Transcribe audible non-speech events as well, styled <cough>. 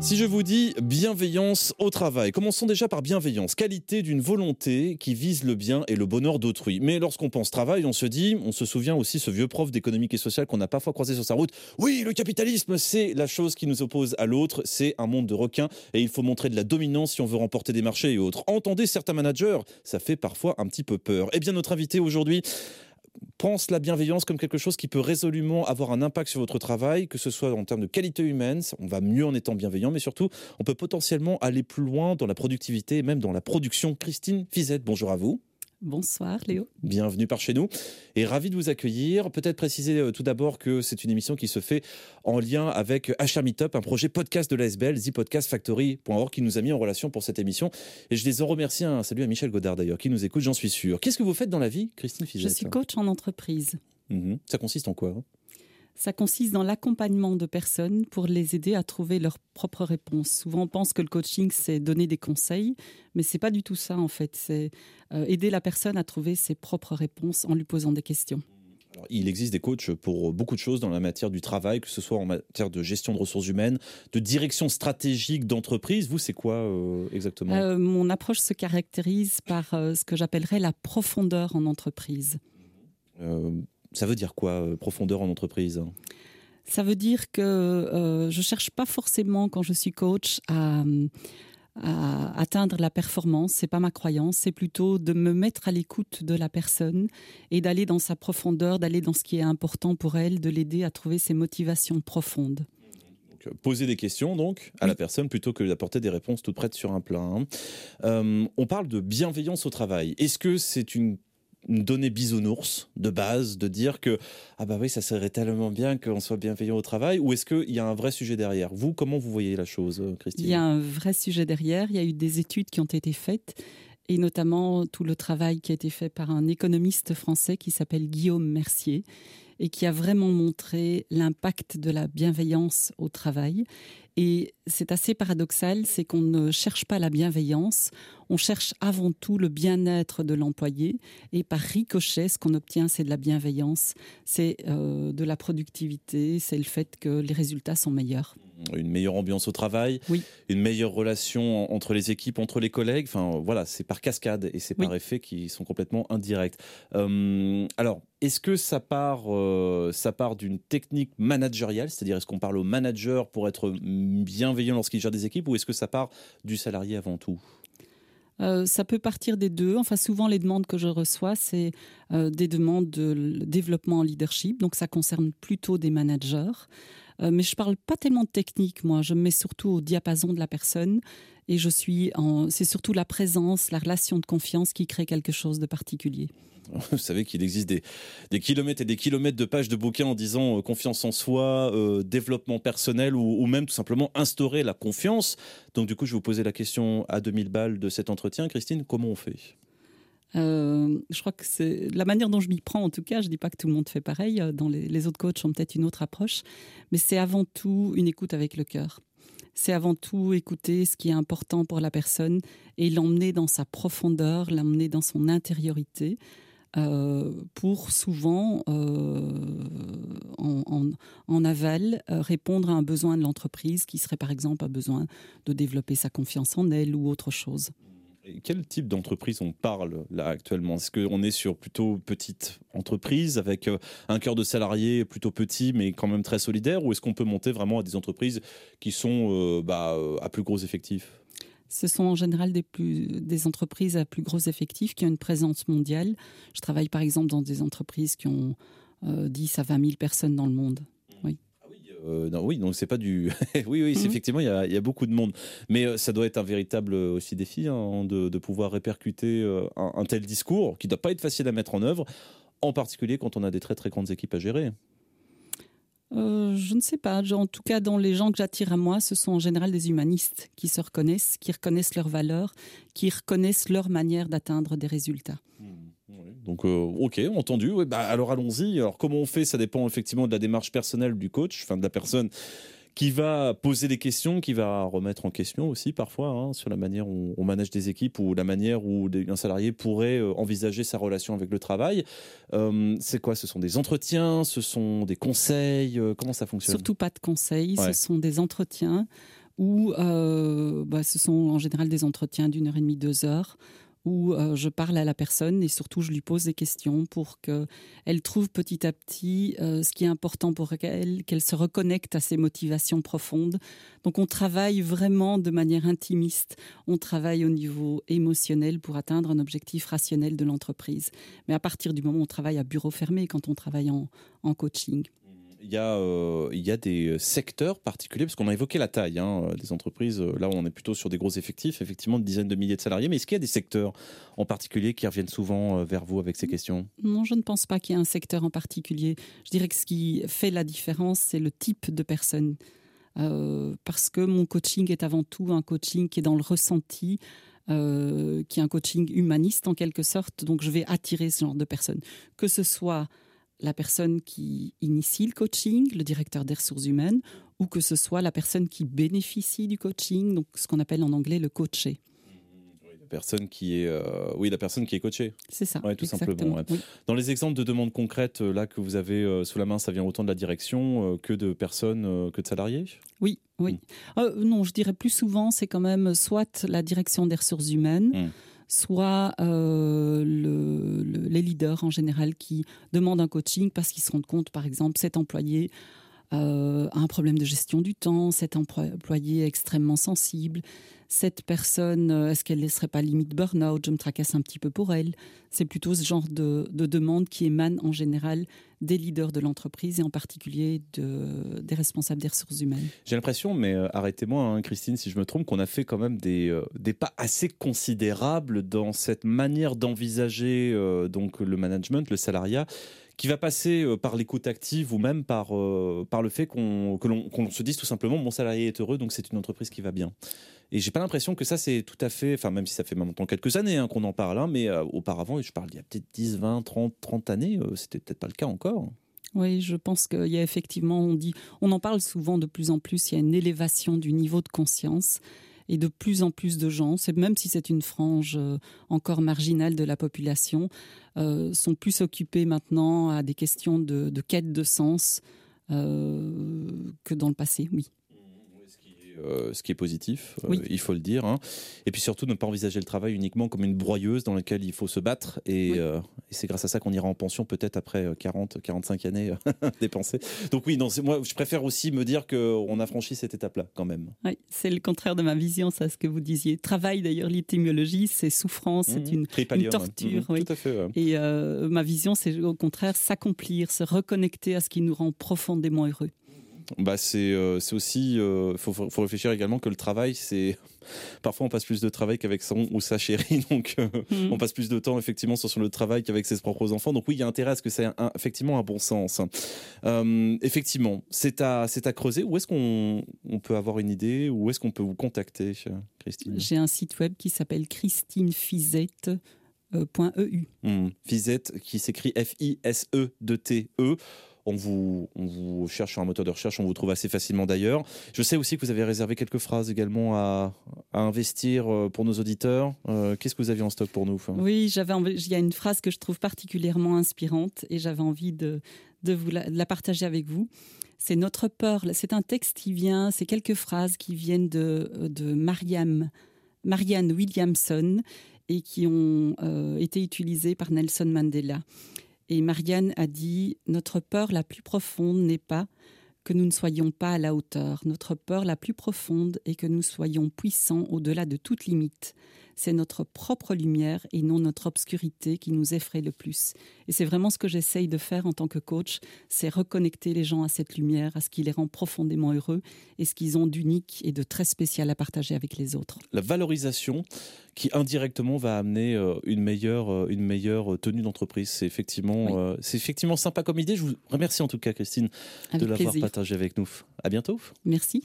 Si je vous dis bienveillance au travail, commençons déjà par bienveillance, qualité d'une volonté qui vise le bien et le bonheur d'autrui. Mais lorsqu'on pense travail, on se dit, on se souvient aussi ce vieux prof d'économique et social qu'on a parfois croisé sur sa route. Oui, le capitalisme, c'est la chose qui nous oppose à l'autre, c'est un monde de requins et il faut montrer de la dominance si on veut remporter des marchés et autres. Entendez certains managers, ça fait parfois un petit peu peur. Eh bien, notre invité aujourd'hui pense la bienveillance comme quelque chose qui peut résolument avoir un impact sur votre travail, que ce soit en termes de qualité humaine, on va mieux en étant bienveillant, mais surtout, on peut potentiellement aller plus loin dans la productivité et même dans la production. Christine Fizette, bonjour à vous. Bonsoir Léo. Bienvenue par chez nous et ravi de vous accueillir. Peut-être préciser euh, tout d'abord que c'est une émission qui se fait en lien avec HR Meetup, un projet podcast de l'ASBL, thepodcastfactory.org qui nous a mis en relation pour cette émission. Et je les en remercie. Un salut à Michel Godard d'ailleurs qui nous écoute, j'en suis sûr. Qu'est-ce que vous faites dans la vie, Christine Fizet Je suis coach en entreprise. Mhm. Ça consiste en quoi hein? Ça consiste dans l'accompagnement de personnes pour les aider à trouver leurs propres réponses. Souvent, on pense que le coaching, c'est donner des conseils, mais c'est pas du tout ça, en fait. C'est euh, aider la personne à trouver ses propres réponses en lui posant des questions. il existe des coachs pour beaucoup de choses dans la matière du travail, que ce soit en matière de gestion de ressources humaines, de direction stratégique d'entreprise. Vous, c'est quoi euh, exactement? Euh, Mon approche se caractérise par ce que j'appellerais la profondeur en entreprise. Ça veut dire quoi, euh, profondeur en entreprise? Ça veut dire que euh, je cherche pas forcément, quand je suis coach, à, atteindre la performance. C'est pas ma croyance. C'est plutôt de me mettre à l'écoute de la personne et d'aller dans sa profondeur, d'aller dans ce qui est important pour elle, de l'aider à trouver ses motivations profondes euh, poser des questions donc à la personne plutôt que d'apporter des réponses toutes prêtes sur un plat. Hein. on parle de bienveillance au travail. Est-ce que c'est une une donnée bisounours de base, de dire que ah bah oui, ça serait tellement bien qu'on soit bienveillant au travail, ou est-ce qu'il y a un vrai sujet derrière? Vous, comment vous voyez la chose, euh, Christine? Il y a un vrai sujet derrière. Il y a eu des études qui ont été faites, et notamment tout le travail qui a été fait par un économiste français qui s'appelle Guillaume Mercier et qui a vraiment montré l'impact de la bienveillance au travail. Et c'est assez paradoxal, c'est qu'on ne cherche pas la bienveillance, on cherche avant tout le bien-être de l'employé. Et par ricochet, ce qu'on obtient, c'est de la bienveillance, c'est euh, de la productivité, c'est le fait que les résultats sont meilleurs. Une meilleure ambiance au travail, oui. une meilleure relation entre les équipes, entre les collègues. Enfin, voilà, c'est par cascade et c'est par effet qui sont complètement indirects. Euh, alors, est-ce que ça part, euh, part d'une technique managériale, c'est-à-dire est-ce qu'on parle au manager pour être bienveillant lorsqu'il gère des équipes, ou est-ce que ça part du salarié avant tout? Euh, ça peut partir des deux. Enfin, souvent, les demandes que je reçois, c'est euh, des demandes de développement en leadership. Donc, ça concerne plutôt des managers. Mais je parle pas tellement de technique, moi. Je me mets surtout au diapason de la personne. Et je suis en... c'est surtout la présence, la relation de confiance qui crée quelque chose de particulier. <laughs> Vous savez qu'il existe des, kilomètres et des kilomètres de pages de bouquins en disant euh, confiance en soi, euh, développement personnel ou, même tout simplement instaurer la confiance. Donc du coup, je vais vous poser la question à 2000 balles de cet entretien. Christine, comment on fait? Euh, je crois que c'est la manière dont je m'y prends, en tout cas. Je ne dis pas que tout le monde fait pareil. Dans les, autres coachs ont peut-être une autre approche, mais c'est avant tout une écoute avec le cœur. C'est avant tout écouter ce qui est important pour la personne et l'emmener dans sa profondeur, l'emmener dans son intériorité. Euh, pour souvent, euh, en, aval, euh, répondre à un besoin de l'entreprise qui serait par exemple un besoin de développer sa confiance en elle ou autre chose. Quel type d'entreprise on parle là actuellement? Est-ce qu'on est sur plutôt petite entreprise avec un cœur de salariés plutôt petit mais quand même très solidaire? Ou est-ce qu'on peut monter vraiment à des entreprises qui sont bah, à plus gros effectifs? Ce sont en général des, plus, des entreprises à plus gros effectifs qui ont une présence mondiale. Je travaille par exemple dans des entreprises qui ont 10 euh, à 20 000 personnes dans le monde. Euh, non, oui, donc c'est pas du. <laughs> oui, oui, mhm. effectivement, il y, a, beaucoup de monde. Mais euh, ça doit être un véritable aussi défi hein, de, pouvoir répercuter un, un, tel discours qui ne doit pas être facile à mettre en œuvre, en particulier quand on a des très très grandes équipes à gérer. Euh, je ne sais pas. En tout cas, dans les gens que j'attire à moi, ce sont en général des humanistes qui se reconnaissent, qui reconnaissent leurs valeurs, qui reconnaissent leur manière d'atteindre des résultats. Hmm, Donc, euh, ok, entendu. bah, alors allons-y. Alors, comment on fait? Ça dépend effectivement de la démarche personnelle du coach, enfin de la personne qui va poser des questions, qui va remettre en question aussi parfois hein, sur la manière où on manage des équipes ou la manière où un salarié pourrait euh, envisager sa relation avec le travail. Euh, c'est quoi? Ce sont des entretiens, ce sont des conseils? Comment ça fonctionne? Surtout pas de conseils, ce sont des entretiens où bah, ce sont en général des entretiens d'une heure et demie, deux heures, où euh, je parle à la personne et surtout je lui pose des questions pour qu'elle trouve petit à petit euh, ce qui est important pour elle, qu'elle se reconnecte à ses motivations profondes. Donc on travaille vraiment de manière intimiste, on travaille au niveau émotionnel pour atteindre un objectif rationnel de l'entreprise. Mais à partir du moment où on travaille à bureau fermé, quand on travaille en coaching il y, a, euh, y a des secteurs particuliers, parce qu'on a évoqué la taille hein, euh, des entreprises. Euh, là, on est plutôt sur des gros effectifs, effectivement, de dizaines de milliers de salariés. Mais est-ce qu'il y a des secteurs en particulier qui reviennent souvent vers vous avec ces questions? Non, je ne pense pas qu'il y ait un secteur en particulier. Je dirais que ce qui fait la différence, c'est le type de personne. parce que mon coaching est avant tout un coaching qui est dans le ressenti, qui est un coaching humaniste en quelque sorte. Donc, je vais attirer ce genre de personnes. Que ce soit la personne qui initie le coaching, le directeur des ressources humaines, ou que ce soit la personne qui bénéficie du coaching, donc ce qu'on appelle en anglais le coaché. Personne qui est, euh, oui, la personne qui est coachée. C'est ça. tout simplement. Dans les exemples de demandes concrètes euh, là que vous avez euh, sous la main, ça vient autant de la direction que de personnes, que de salariés? Oui, oui. Hmm. non, je dirais plus souvent, c'est quand même soit la direction des ressources humaines. Hmm soit euh, les leaders en général qui demandent un coaching parce qu'ils se rendent compte, par exemple, cet employé euh, un problème de gestion du temps, cet employé extrêmement sensible, cette personne, euh, est-ce qu'elle ne serait pas limite burn-out? Je me tracasse un petit peu pour elle. C'est plutôt ce genre de, de demande qui émane en général des leaders de l'entreprise et en particulier de, des responsables des ressources humaines. J'ai l'impression, mais euh, arrêtez-moi, hein, Christine, si je me trompe, qu'on a fait quand même des, euh, des pas assez considérables dans cette manière d'envisager donc le management, le salariat qui va passer par l'écoute active ou même par, par le fait qu'on que l'on se dise tout simplement mon salarié est heureux, donc c'est une entreprise qui va bien. Et j'ai pas l'impression que ça, c'est tout à fait, enfin, même si ça fait maintenant quelques années hein, qu'on en parle, hein, mais euh, auparavant, je parle il y a peut-être 10, 20, 30, 30 années, euh, c'était peut-être pas le cas encore. Oui, je pense qu'il y a effectivement, on dit, on en parle souvent de plus en plus, il y a une élévation du niveau de conscience et de plus en plus de gens, même si c'est une frange euh, encore marginale de la population, sont plus occupés maintenant à des questions de, de quête de sens que dans le passé, oui. Euh, ce qui est positif, euh, il faut le dire. Hein. Et puis surtout, ne pas envisager le travail uniquement comme une broyeuse dans laquelle il faut se battre. Et, euh, c'est grâce à ça qu'on ira en pension peut-être après 40, 45 années <laughs> dépensées. Donc oui, non, moi, je préfère aussi me dire qu'on a franchi cette étape-là quand même. Oui, c'est le contraire de ma vision, ça, ce que vous disiez. Travail, d'ailleurs, l'étymologie, c'est souffrance, c'est une, torture. Mmh, tout à fait. Et ma vision, c'est au contraire s'accomplir, se reconnecter à ce qui nous rend profondément heureux bah c'est euh, aussi, il euh, faut, faut, réfléchir également que le travail, c'est <laughs> parfois on passe plus de travail qu'avec son ou sa chérie, <laughs> donc euh, mm. on passe plus de temps effectivement sur le travail qu'avec ses propres enfants. Donc oui, il y a intérêt à ce que c'est effectivement un bon sens. effectivement, c'est à, à creuser. Où est-ce qu'on on peut avoir une idée? Où est-ce qu'on peut vous contacter, Christine? J'ai un site web qui s'appelle christinefizette.eu. Mmh. Fizette qui s'écrit F-I-S-E-T-E. e on vous, vous cherche sur un moteur de recherche, on vous trouve assez facilement d'ailleurs. Je sais aussi que vous avez réservé quelques phrases également à, investir euh, pour nos auditeurs. Euh, qu'est-ce que vous aviez en stock pour nous Oui, j'avais il y a une phrase que je trouve particulièrement inspirante et j'avais envie de, de vous la, partager avec vous. C'est notre peur. C'est un texte qui vient, c'est quelques phrases qui viennent de, de Marianne Williamson et qui ont euh, été utilisées par Nelson Mandela. Et Marianne a dit Notre peur la plus profonde n'est pas que nous ne soyons pas à la hauteur. Notre peur la plus profonde est que nous soyons puissants au-delà de toute limite c'est notre propre lumière et non notre obscurité qui nous effraie le plus. Et c'est vraiment ce que j'essaye de faire en tant que coach, c'est reconnecter les gens à cette lumière, à ce qui les rend profondément heureux et ce qu'ils ont d'unique et de très spécial à partager avec les autres. La valorisation qui indirectement va amener euh, une meilleure, euh, une meilleure tenue d'entreprise. C'est effectivement, euh, c'est effectivement sympa comme idée. Je vous remercie en tout cas, Christine, de l'avoir partagé avec nous. À bientôt. Merci.